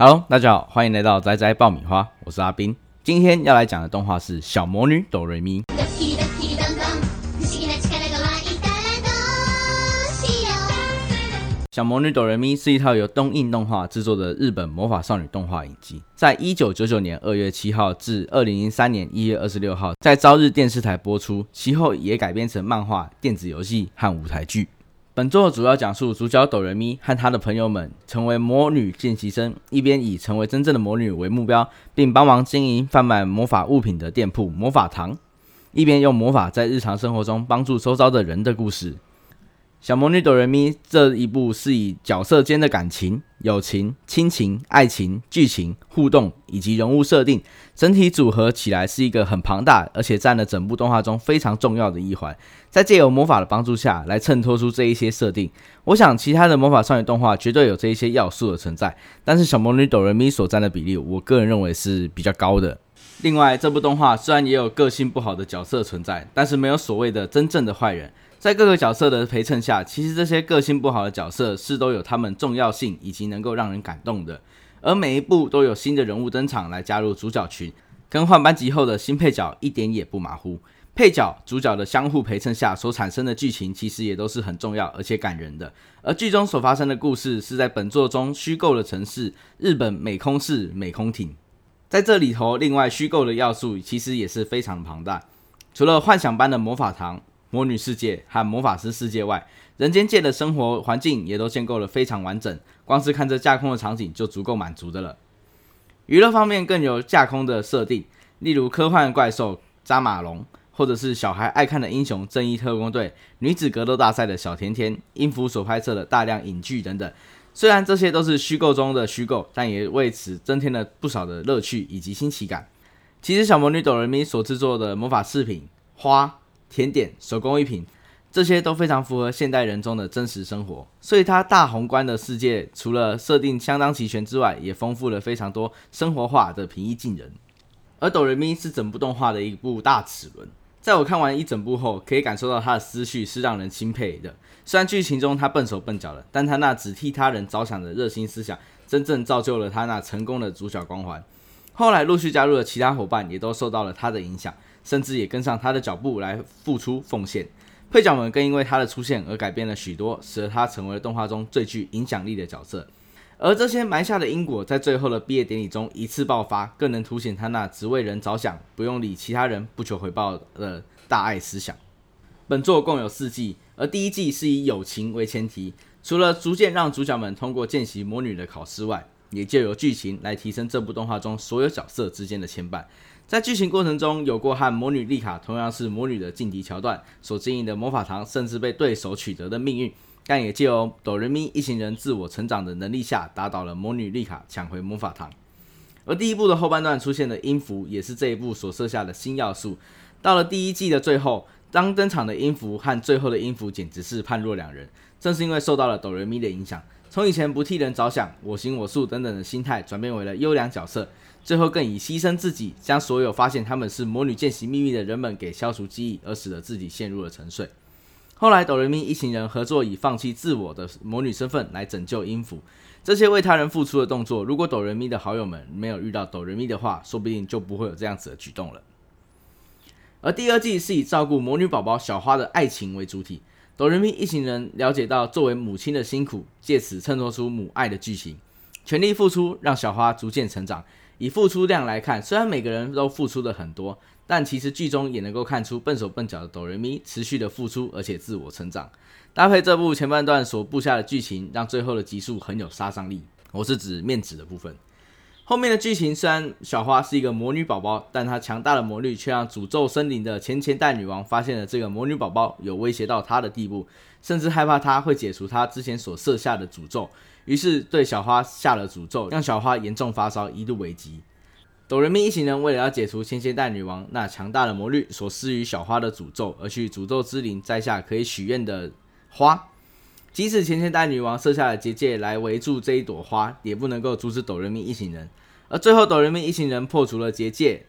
Hello，大家好，欢迎来到宅宅爆米花，我是阿斌。今天要来讲的动画是《小魔女哆瑞咪》。ドキドキどんどん不思議な力が湧いたらどうしよう小魔女哆瑞咪是一套由东映动画制作的日本魔法少女动画影集，在一九九九年二月七号至二零零三年一月二十六号在朝日电视台播出，其后也改编成漫画、电子游戏和舞台剧。 本作主要讲述主角哆瑞咪和他的朋友们成为魔女见习生，一边以成为真正的魔女为目标，并帮忙经营贩卖魔法物品的店铺魔法堂，一边用魔法在日常生活中帮助周遭的人的故事。小魔女哆瑞咪这一部是以角色间的感情、友情、亲情、爱情、剧情互动以及人物设定，整体组合起来是一个很庞大，而且占了整部动画中非常重要的一环。在借由魔法的帮助下来衬托出这一些设定。我想其他的魔法少女动画绝对有这一些要素的存在，但是小魔女哆瑞咪所占的比例，我个人认为是比较高的。另外，这部动画虽然也有个性不好的角色存在，但是没有所谓的真正的坏人。在各个角色的陪衬下，其实这些个性不好的角色是都有他们重要性以及能够让人感动的。而每一部都有新的人物登场来加入主角群，更换班级后的新配角一点也不马虎。配角、主角的相互陪衬下所产生的剧情，其实也都是很重要而且感人的。而剧中所发生的故事是在本作中虚构的城市——日本美空市美空町。在这里头，另外虚构的要素其实也是非常庞大，除了幻想般的魔法堂。魔女世界和魔法师世界外，人间界的生活环境也都建构了非常完整，光是看这架空的场景就足够满足的了。娱乐方面更有架空的设定，例如科幻怪兽扎马龙，或者是小孩爱看的英雄正义特工队、女子格斗大赛的小甜甜、音符所拍摄的大量影剧等等。虽然这些都是虚构中的虚构，但也为此增添了不少的乐趣以及新奇感。其实小魔女哆瑞咪所制作的魔法饰品花。甜点、手工艺品，这些都非常符合现代人中的真实生活，所以它大宏观的世界除了设定相当齐全之外，也丰富了非常多生活化的平易近人。而哆瑞咪是整部动画的一部大齿轮，在我看完一整部后，可以感受到他的思绪是让人钦佩的。虽然剧情中他笨手笨脚的，但他那只替他人着想的热心思想，真正造就了他那成功的主角光环。后来陆续加入的其他伙伴，也都受到了他的影响。甚至也跟上他的脚步来付出奉献，配角们更因为他的出现而改变了许多，使得他成为了动画中最具影响力的角色。而这些埋下的因果，在最后的毕业典礼中一次爆发，更能凸显他那只为人着想、不用理其他人、不求回报的大爱思想。本作共有四季，而第一季是以友情为前提，除了逐渐让主角们通过见习魔女的考试外，也就由剧情来提升这部动画中所有角色之间的牵绊。在剧情过程中，有过和魔女丽卡同样是魔女的劲敌桥段，所经营的魔法堂甚至被对手取得的命运，但也借由哆瑞咪一行人自我成长的能力下，打倒了魔女丽卡，抢回魔法堂。而第一部的后半段出现的音符，也是这一部所设下的新要素。到了第一季的最后，当登场的音符和最后的音符简直是判若两人。正是因为受到了哆瑞咪的影响，从以前不替人着想、我行我素等等的心态，转变为了优良角色。最后更以牺牲自己，将所有发现他们是魔女见习秘密的人们给消除记忆，而使得自己陷入了沉睡。后来哆瑞咪一行人合作，以放弃自我的魔女身份来拯救音符。这些为他人付出的动作，如果哆瑞咪的好友们没有遇到哆瑞咪的话，说不定就不会有这样子的举动了。而第二季是以照顾魔女宝宝小花的爱情为主体，哆瑞咪一行人了解到作为母亲的辛苦，借此衬托出母爱的剧情，全力付出让小花逐渐成长。以付出量来看，虽然每个人都付出的很多，但其实剧中也能够看出笨手笨脚的哆瑞咪持续的付出，而且自我成长。搭配这部前半段所布下的剧情，让最后的集数很有杀伤力。我是指面子的部分。后面的剧情虽然小花是一个魔女宝宝，但她强大的魔力却让诅咒森林的前前代女王发现了这个魔女宝宝有威胁到她的地步，甚至害怕她会解除她之前所设下的诅咒。于是对小花下了诅咒，让小花严重发烧，一度危急。哆瑞咪一行人为了要解除千千代女王那强大的魔力所施于小花的诅咒，而去诅咒之灵摘下可以许愿的花。即使千千代女王设下了结界来围住这一朵花，也不能够阻止哆瑞咪一行人。而最后，哆瑞咪一行人破除了结界。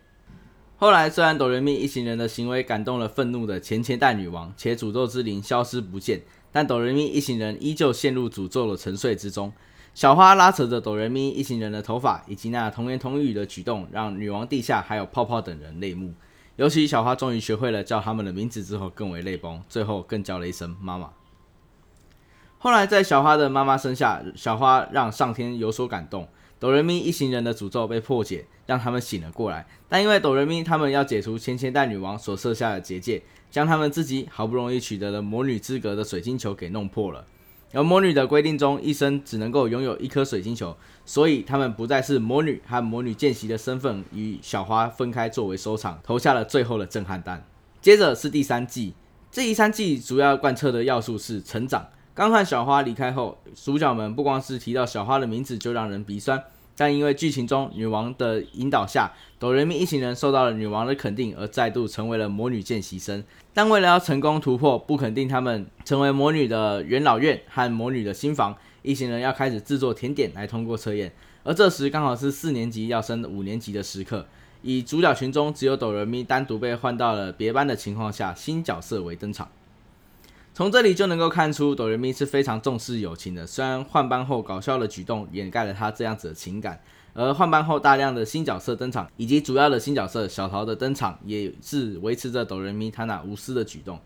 后来，虽然哆瑞咪一行人的行为感动了愤怒的前千代女王，且诅咒之灵消失不见。但哆瑞咪一行人依旧陷入诅咒的沉睡之中。小花拉扯着哆瑞咪一行人的头发，以及那童言童语的举动，让女王陛下还有泡泡等人泪目。尤其小花终于学会了叫他们的名字之后，更为泪崩，最后更叫了一声妈妈。后来在小花的妈妈生下，小花让上天有所感动，哆瑞咪一行人的诅咒被破解，让他们醒了过来。但因为哆瑞咪他们要解除千千代女王所设下的结界，将他们自己好不容易取得的魔女资格的水晶球给弄破了。而魔女的规定中，一生只能够拥有一颗水晶球，所以他们不再是魔女和魔女见习的身份，与小花分开作为收场，投下了最后的震撼弹。接着是第三季，这第三季主要贯彻的要素是成长。刚和小花离开后，主角们不光是提到小花的名字就让人鼻酸，但因为剧情中女王的引导下，哆瑞咪一行人受到了女王的肯定，而再度成为了魔女见习生。但为了要成功突破不肯定他们成为魔女的元老院和魔女的新房，一行人要开始制作甜点来通过测验。而这时刚好是四年级要升五年级的时刻，以主角群中只有哆瑞咪单独被换到了别班的情况下，新角色为登场。从这里就能够看出，哆瑞咪是非常重视友情的。虽然换班后搞笑的举动掩盖了他这样子的情感，而换班后大量的新角色登场，以及主要的新角色小桃的登场，也是维持着哆瑞咪他那无私的举动。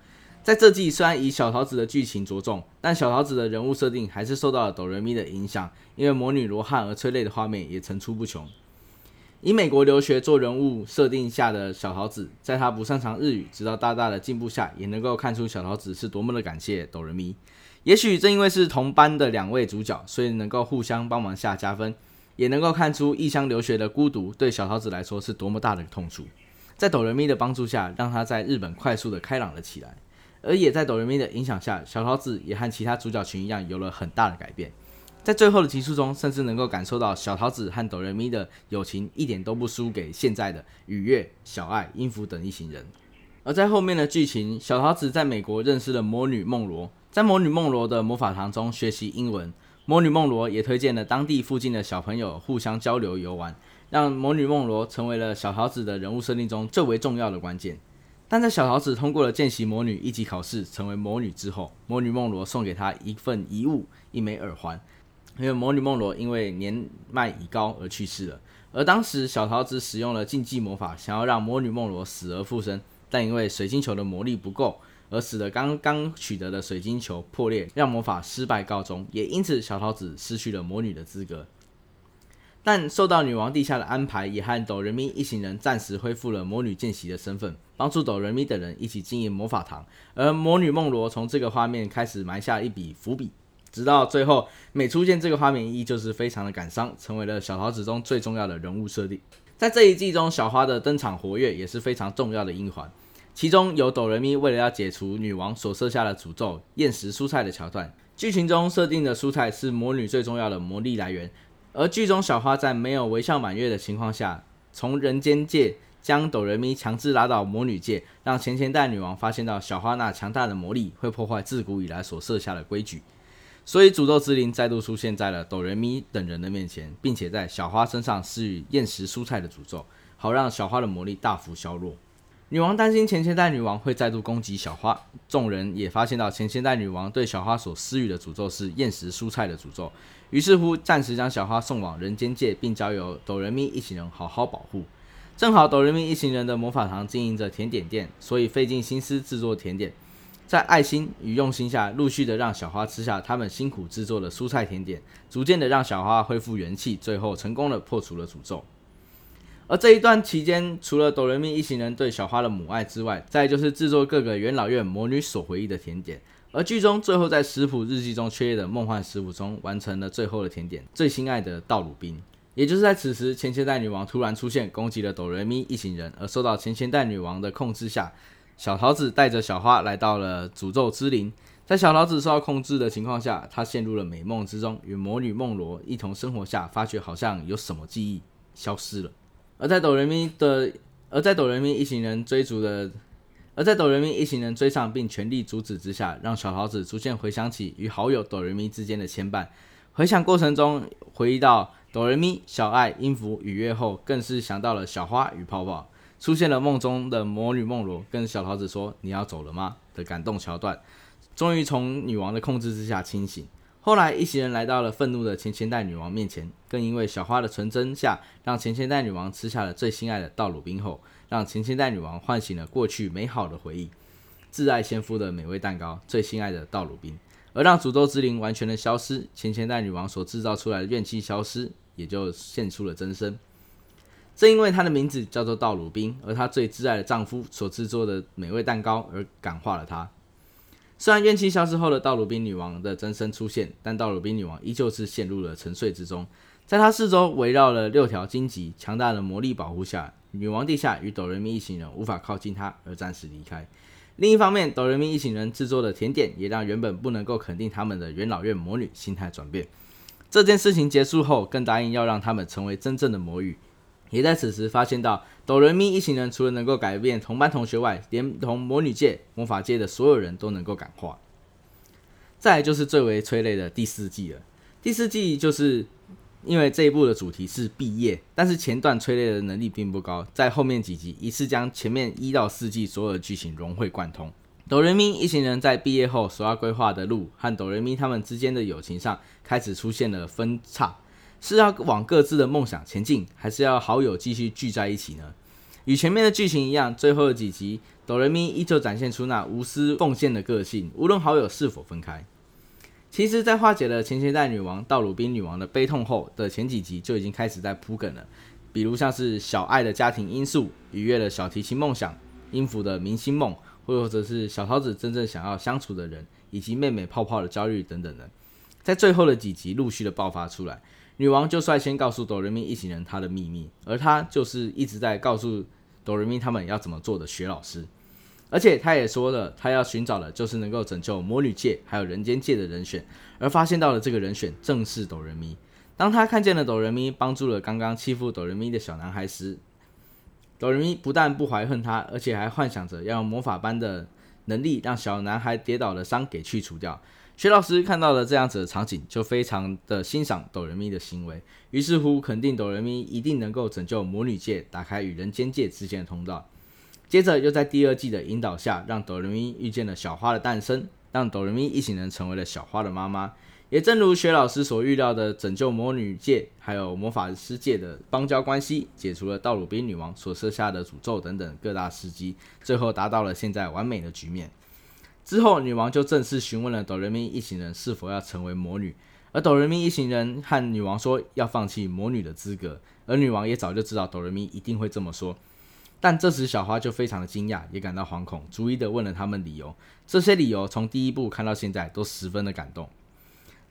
在这季虽然以小桃子的剧情着重，但小桃子的人物设定还是受到了哆瑞咪的影响，因为魔女罗汉而催泪的画面也层出不穷。以美国留学做人物设定下的小桃子，在她不擅长日语，直到大大的进步下，也能够看出小桃子是多么的感谢哆瑞咪。也许正因为是同班的两位主角，所以能够互相帮忙下加分，也能够看出异乡留学的孤独对小桃子来说是多么大的痛楚。在哆瑞咪的帮助下，让她在日本快速的开朗了起来，而也在哆瑞咪的影响下，小桃子也和其他主角群一样有了很大的改变。在最后的集数中，甚至能够感受到小桃子和哆瑞咪的友情一点都不输给现在的雨月、小爱、音符等一行人。而在后面的剧情，小桃子在美国认识了魔女梦罗，在魔女梦罗的魔法堂中学习英文。魔女梦罗也推荐了当地附近的小朋友互相交流游玩，让魔女梦罗成为了小桃子的人物设定中最为重要的关键。但在小桃子通过了见习魔女一级考试，成为魔女之后，魔女梦罗送给她一份遗物——一枚耳环。因为魔女梦罗因为年迈已高而去世了，而当时小桃子使用了禁忌魔法，想要让魔女梦罗死而复生，但因为水晶球的魔力不够，而使得刚刚取得的水晶球破裂，让魔法失败告终，也因此小桃子失去了魔女的资格。但受到女王陛下的安排，也和哆瑞咪一行人暂时恢复了魔女见习的身份，帮助哆瑞咪等人一起经营魔法堂。而魔女梦罗从这个画面开始埋下一笔伏笔。直到最后，每出现这个画面，依旧是非常的感伤，成为了小桃子中最重要的人物设定。在这一季中，小花的登场活跃也是非常重要的一环。其中有哆瑞咪为了要解除女王所设下的诅咒，厌食蔬菜的桥段。剧情中设定的蔬菜是魔女最重要的魔力来源，而剧中小花在没有微笑满月的情况下，从人间界将哆瑞咪强制拉到魔女界，让前前代女王发现到小花那强大的魔力会破坏自古以来所设下的规矩。所以，诅咒之灵再度出现在了哆瑞咪等人的面前，并且在小花身上施予厌食蔬菜的诅咒，好让小花的魔力大幅削弱。女王担心前千代女王会再度攻击小花，众人也发现到前千代女王对小花所施予的诅咒是厌食蔬菜的诅咒，于是乎暂时将小花送往人间界，并交由哆瑞咪一行人好好保护。正好哆瑞咪一行人的魔法堂经营着甜点店，所以费尽心思制作甜点。在爱心与用心下，陆续的让小花吃下他们辛苦制作的蔬菜甜点，逐渐的让小花恢复元气，最后成功的破除了诅咒。而这一段期间，除了哆瑞咪一行人对小花的母爱之外，再就是制作各个元老院魔女所回忆的甜点。而剧中最后在食谱日记中缺页的梦幻食谱中，完成了最后的甜点——最心爱的道鲁冰。也就是在此时，前千代女王突然出现，攻击了哆瑞咪一行人，而受到前千代女王的控制下。小桃子带着小花来到了诅咒之林，在小桃子受到控制的情况下，她陷入了美梦之中，与魔女梦罗一同生活下，发觉好像有什么记忆消失了。而在哆瑞咪的，而在哆瑞咪一行人追逐的，而在哆瑞咪一行人追上并全力阻止之下，让小桃子逐渐回想起与好友哆瑞咪之间的牵绊。回想过程中，回忆到哆瑞咪、小爱、音符、雨月后，更是想到了小花与泡泡。出现了梦中的魔女梦罗跟小桃子说：“你要走了吗？”的感动桥段，终于从女王的控制之下清醒。后来一行人来到了愤怒的钱钱袋女王面前，更因为小花的纯真下，让钱钱袋女王吃下了最心爱的道鲁冰后，让钱钱袋女王唤醒了过去美好的回忆，挚爱先夫的美味蛋糕，最心爱的道鲁冰，而让诅咒之灵完全的消失，钱钱袋女王所制造出来的怨气消失，也就现出了真身。正因为她的名字叫做道鲁冰，而她最挚爱的丈夫所制作的美味蛋糕，而感化了她。虽然怨气消失后的道鲁宾女王的真身出现，但道鲁宾女王依旧是陷入了沉睡之中。在她四周围绕了六条荆棘，强大的魔力保护下，女王陛下与哆瑞咪一行人无法靠近她，而暂时离开。另一方面，哆瑞咪一行人制作的甜点也让原本不能够肯定他们的元老院魔女心态转变。这件事情结束后，更答应要让他们成为真正的魔女。也在此时发现到，哆瑞咪一行人除了能够改变同班同学外，连同魔女界、魔法界的所有人都能够感化。再来就是最为催泪的第四季了。第四季就是因为这一部的主题是毕业，但是前段催泪的能力并不高，在后面几集一次将前面一到四季所有的剧情融会贯通。哆瑞咪一行人在毕业后所要规划的路和哆瑞咪他们之间的友情上开始出现了分叉。是要往各自的梦想前进，还是要好友继续聚在一起呢？与前面的剧情一样，最后的几集，哆瑞咪依旧展现出那无私奉献的个性，无论好友是否分开。其实，在化解了前前代女王道鲁宾女王的悲痛后的前几集，就已经开始在铺梗了。比如像是小爱的家庭因素，愉悦的小提琴梦想，音符的明星梦，或者是小桃子真正想要相处的人，以及妹妹泡泡的焦虑等等的，在最后的几集陆续的爆发出来。女王就率先告诉哆瑞咪一行人她的秘密，而她就是一直在告诉哆瑞咪他们要怎么做的学老师，而且她也说了，她要寻找的就是能够拯救魔女界还有人间界的人选，而发现到了这个人选正是哆瑞咪。当他看见了哆瑞咪帮助了刚刚欺负哆瑞咪的小男孩时，哆瑞咪不但不怀恨他，而且还幻想着要用魔法般的能力让小男孩跌倒的伤给去除掉。薛老师看到了这样子的场景，就非常的欣赏哆瑞咪的行为，于是乎肯定哆瑞咪一定能够拯救魔女界，打开与人间界之间的通道。接着又在第二季的引导下，让哆瑞咪遇见了小花的诞生，让哆瑞咪一行人成为了小花的妈妈。也正如薛老师所预料的，拯救魔女界还有魔法师界的邦交关系，解除了道鲁宾女王所设下的诅咒等等各大事机，最后达到了现在完美的局面。之后，女王就正式询问了哆瑞咪一行人是否要成为魔女，而哆瑞咪一行人和女王说要放弃魔女的资格，而女王也早就知道哆瑞咪一定会这么说。但这时小花就非常的惊讶，也感到惶恐，逐一的问了他们理由。这些理由从第一部看到现在都十分的感动。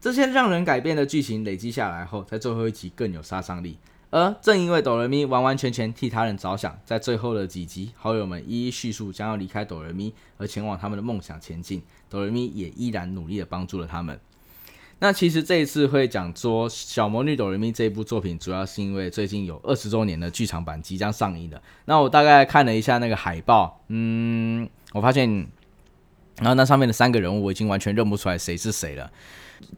这些让人改变的剧情累积下来后，在最后一集更有杀伤力。而正因为哆瑞咪完完全全替他人着想，在最后的几集，好友们一一叙述将要离开哆瑞咪而前往他们的梦想前进，哆瑞咪也依然努力的帮助了他们。那其实这一次会讲说《小魔女哆瑞咪》这一部作品，主要是因为最近有二十周年的剧场版即将上映的。那我大概看了一下那个海报，嗯，我发现，然后那上面的三个人物我已经完全认不出来谁是谁了。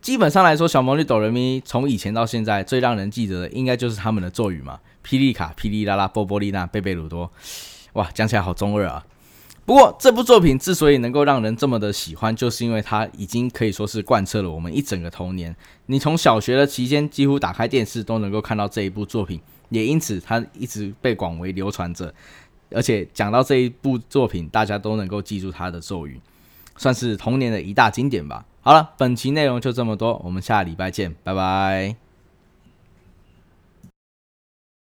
基本上来说，小魔女哆瑞咪从以前到现在，最让人记得的应该就是他们的咒语嘛，霹雳卡、霹雳拉拉、波波丽娜、贝贝鲁多。哇，讲起来好中二啊！不过这部作品之所以能够让人这么的喜欢，就是因为它已经可以说是贯彻了我们一整个童年。你从小学的期间，几乎打开电视都能够看到这一部作品，也因此它一直被广为流传着。而且讲到这一部作品，大家都能够记住它的咒语，算是童年的一大经典吧。好了，本期内容就这么多，我们下礼拜见，拜拜。